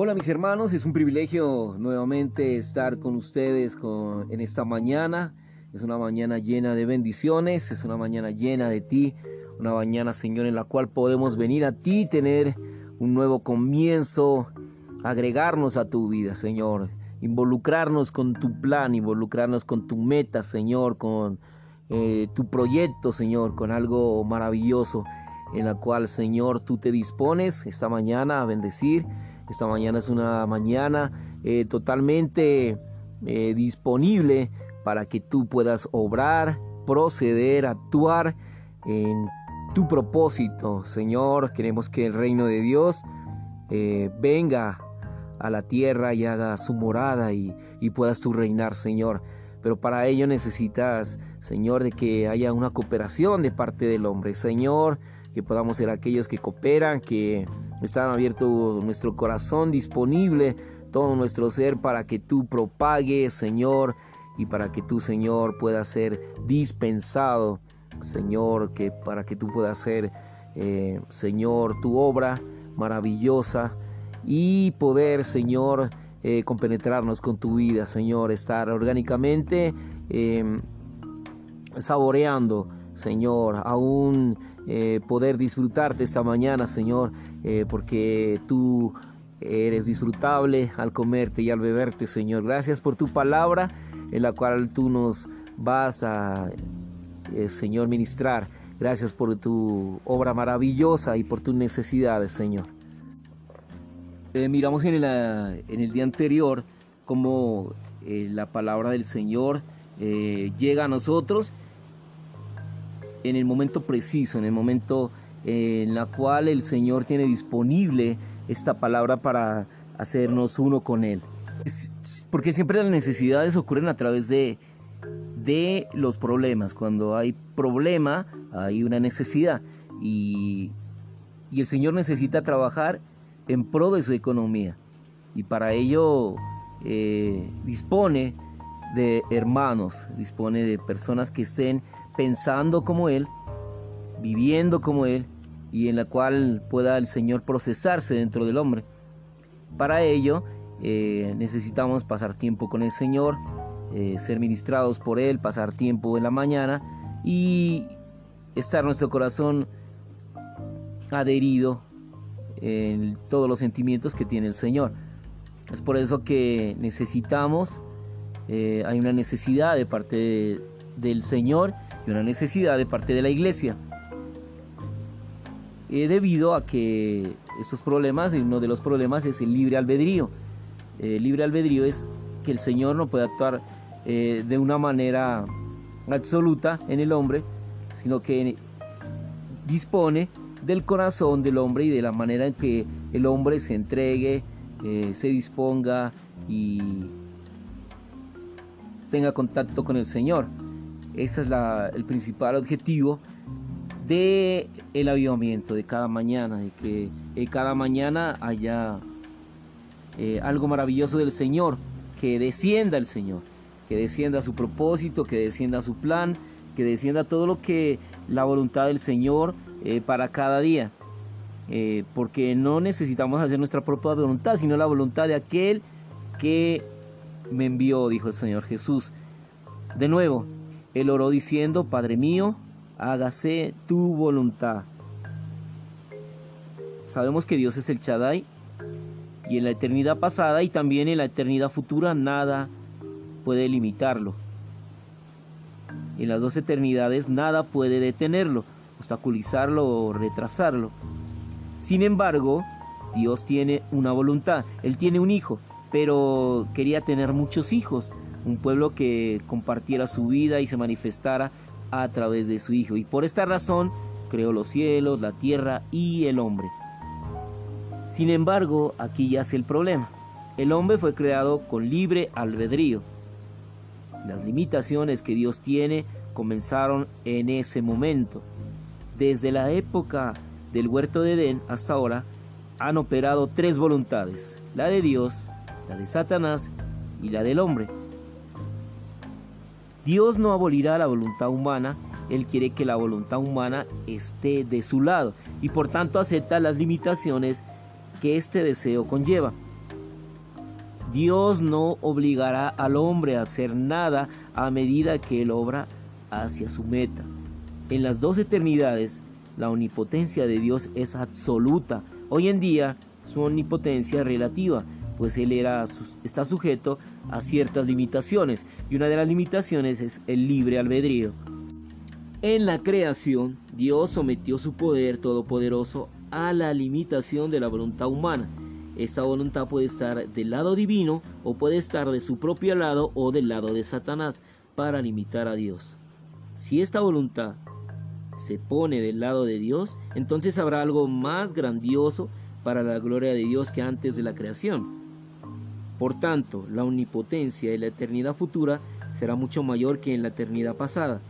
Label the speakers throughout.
Speaker 1: Hola mis hermanos, es un privilegio nuevamente estar con ustedes en esta mañana. Es una mañana llena de bendiciones, es una mañana llena de ti, una mañana Señor en la cual podemos venir a ti, tener un nuevo comienzo, agregarnos a tu vida Señor, involucrarnos con tu plan, involucrarnos con tu meta Señor, con eh, tu proyecto Señor, con algo maravilloso en la cual Señor tú te dispones esta mañana a bendecir esta mañana es una mañana eh, totalmente eh, disponible para que tú puedas obrar, proceder, actuar en tu propósito. Señor, queremos que el reino de Dios eh, venga a la tierra y haga su morada y, y puedas tú reinar, Señor. Pero para ello necesitas, Señor, de que haya una cooperación de parte del hombre. Señor, que podamos ser aquellos que cooperan, que están abierto nuestro corazón, disponible todo nuestro ser para que tú propagues, Señor, y para que tú, Señor, puedas ser dispensado, Señor, que para que tú puedas ser, eh, Señor, tu obra maravillosa y poder, Señor, eh, compenetrarnos con tu vida, Señor, estar orgánicamente em, saboreando, Señor, aún eh, poder disfrutarte esta mañana, Señor, eh, porque tú eres disfrutable al comerte y al beberte, Señor. Gracias por tu palabra en la cual tú nos vas a, eh, Señor, ministrar. Gracias por tu obra maravillosa y por tus necesidades, Señor. miramos en, en, el día anterior cómo la palabra del Señor llega a nosotros en el momento preciso, en el momento eh, en la cual el Señor tiene disponible esta palabra para hacernos uno con Él. Porque siempre las necesidades ocurren a través de, de los problemas. Cuando hay problema, hay una necesidad. Y, y el Señor necesita trabajar en pro de su economía. Y para ello eh, dispone de hermanos, dispone de personas que estén pensando como Él, viviendo como Él y en la cual pueda el Señor procesarse dentro del hombre. Para ello eh, necesitamos pasar tiempo con el Señor, eh, ser ministrados por Él, pasar tiempo en la mañana y estar nuestro corazón adherido en todos los sentimientos que tiene el Señor. Es por eso que necesitamos eh, hay una necesidad de parte del Señor y una necesidad de parte de la iglesia. Eh, debido a que estos problemas, uno de los problemas es el libre albedrío. El libre albedrío es que el Señor no puede actuar eh, de una manera absoluta en el hombre, sino que dispone del corazón del hombre y de la manera en que el hombre se entregue, se disponga y tenga contacto con el Señor. Ese es el principal objetivo de avivamiento de cada mañana, de que eh, cada mañana haya eh, algo maravilloso del Señor, que descienda el Señor, que descienda su propósito, que descienda su plan, que descienda todo lo que la voluntad del Señor eh, para cada día. porque no necesitamos hacer nuestra propia voluntad, sino la voluntad de aquel que me envió, dijo el Señor Jesús. De nuevo, él oró diciendo, Padre mío, hágase tu voluntad. Sabemos que Dios es el Chadai y en la eternidad pasada y también en la eternidad futura nada puede limitarlo. En las dos eternidades nada puede detenerlo, obstaculizarlo o retrasarlo. Sin embargo, Dios tiene una voluntad. Él tiene un hijo pero quería tener muchos hijos, un pueblo que compartiera su vida y se manifestara a través de su hijo. Y por esta razón creó los cielos, la tierra y el hombre. Sin embargo, aquí yace el problema. El hombre fue creado con libre albedrío. Las limitaciones que Dios tiene comenzaron en ese momento. Desde la época del huerto de Edén hasta ahora han operado tres voluntades, la de Dios, la de Satanás y la del hombre. Dios no abolirá la voluntad humana, Él quiere que la voluntad humana esté de su lado y por tanto acepta las limitaciones que este deseo conlleva. Dios no obligará al hombre a hacer nada a medida que él obra hacia su meta. En las dos eternidades, la omnipotencia de Dios es absoluta. Hoy en día, su omnipotencia es relativa, pues Él era, está sujeto a ciertas limitaciones, y una de las limitaciones es el libre albedrío. En la creación, Dios sometió su poder todopoderoso a la limitación de la voluntad humana. Esta voluntad puede estar del lado divino o puede estar de su propio lado o del lado de Satanás para limitar a Dios. Si esta voluntad se pone del lado de Dios, entonces habrá algo más grandioso para la gloria de Dios que antes de la creación. Por tanto, la omnipotencia de la eternidad futura será mucho mayor que en la eternidad pasada.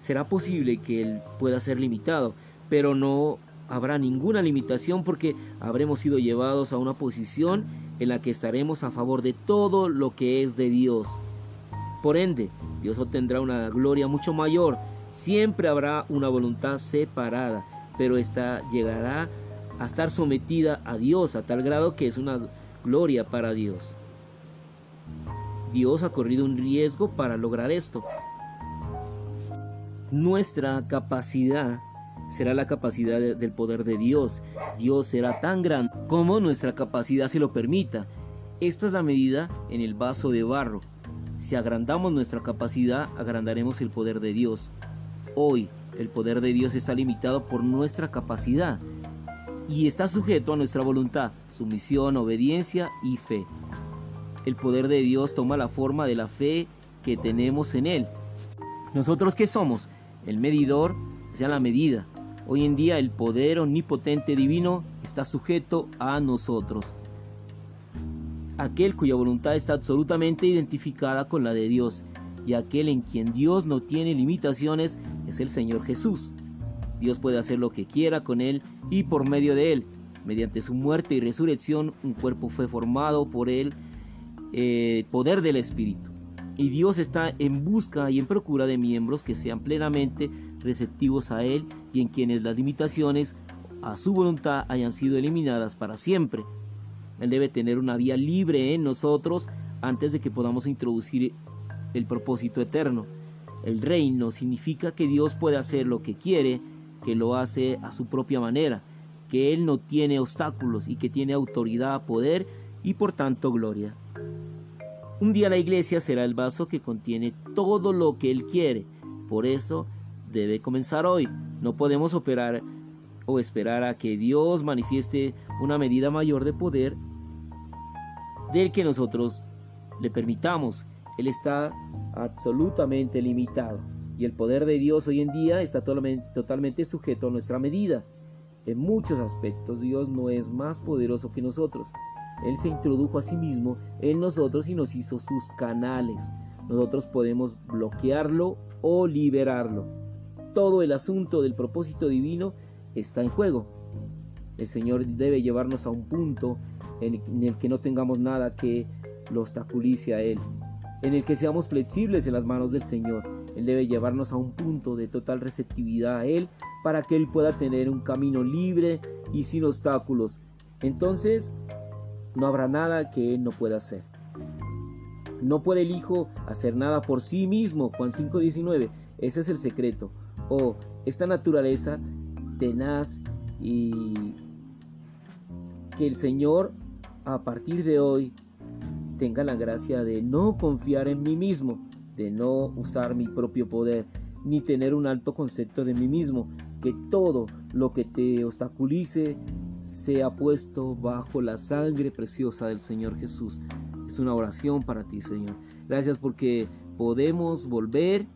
Speaker 1: Será posible que Él pueda ser limitado, pero no habrá ninguna limitación porque habremos sido llevados a una posición en la que estaremos a favor de todo lo que es de Dios. Por ende, Dios obtendrá una gloria mucho mayor Siempre habrá una voluntad separada, pero esta llegará a estar sometida a Dios a tal grado que es una gloria para Dios. Dios ha corrido un riesgo para lograr esto. Nuestra capacidad será la capacidad del poder de Dios. Dios será tan grande como nuestra capacidad se lo permita. Esta es la medida en el vaso de barro. Si agrandamos nuestra capacidad, agrandaremos el poder de Dios. Hoy el poder de Dios está limitado por nuestra capacidad y está sujeto a nuestra voluntad, sumisión, obediencia y fe. El poder de Dios toma la forma de la fe que tenemos en Él. Nosotros qué somos? El medidor, o sea, la medida. Hoy en día el poder omnipotente divino está sujeto a nosotros. Aquel cuya voluntad está absolutamente identificada con la de Dios y aquel en quien Dios no tiene limitaciones es el Señor Jesús. Dios puede hacer lo que quiera con él y por medio de él. Mediante su muerte y resurrección, un cuerpo fue formado por él, eh, poder del Espíritu. Y Dios está en busca y en procura de miembros que sean plenamente receptivos a Él y en quienes las limitaciones a su voluntad hayan sido eliminadas para siempre. Él debe tener una vía libre en nosotros antes de que podamos introducir el propósito eterno. El reino significa que Dios puede hacer lo que quiere, que lo hace a su propia manera, que Él no tiene obstáculos y que tiene autoridad, poder y por tanto gloria. Un día la iglesia será el vaso que contiene todo lo que Él quiere. Por eso debe comenzar hoy. No podemos operar o esperar a que Dios manifieste una medida mayor de poder del que nosotros le permitamos. Él está absolutamente limitado. Y el poder de Dios hoy en día está totalmente sujeto a nuestra medida. En muchos aspectos Dios no es más poderoso que nosotros. Él se introdujo a sí mismo en nosotros y nos hizo sus canales. Nosotros podemos bloquearlo o liberarlo. Todo el asunto del propósito divino está en juego. El Señor debe llevarnos a un punto en el que no tengamos nada que lo obstaculice a Él en el que seamos flexibles en las manos del Señor. Él debe llevarnos a un punto de total receptividad a Él para que Él pueda tener un camino libre y sin obstáculos. Entonces, no habrá nada que Él no pueda hacer. No puede el Hijo hacer nada por sí mismo. Juan 5:19. Ese es el secreto. O oh, esta naturaleza tenaz y que el Señor a partir de hoy tenga la gracia de no confiar en mí mismo, de no usar mi propio poder, ni tener un alto concepto de mí mismo, que todo lo que te obstaculice sea puesto bajo la sangre preciosa del Señor Jesús. Es una oración para ti, Señor. Gracias porque podemos volver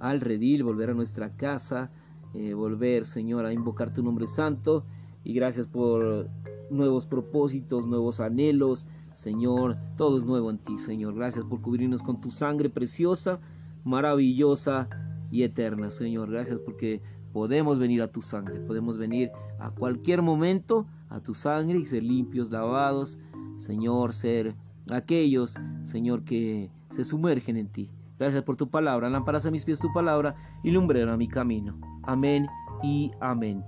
Speaker 1: al redil, volver a nuestra casa, eh, volver, Señor, a invocar tu nombre santo. Y gracias por nuevos propósitos, nuevos anhelos, Señor, todo es nuevo en ti, Señor. Gracias por cubrirnos con tu sangre preciosa, maravillosa y eterna, Señor. Gracias porque podemos venir a tu sangre, podemos venir a cualquier momento a tu sangre y ser limpios, lavados, Señor, ser aquellos, Señor, que se sumergen en ti. Gracias por tu palabra, lámparas a mis pies tu palabra y lumbrero a mi camino. Amén y amén.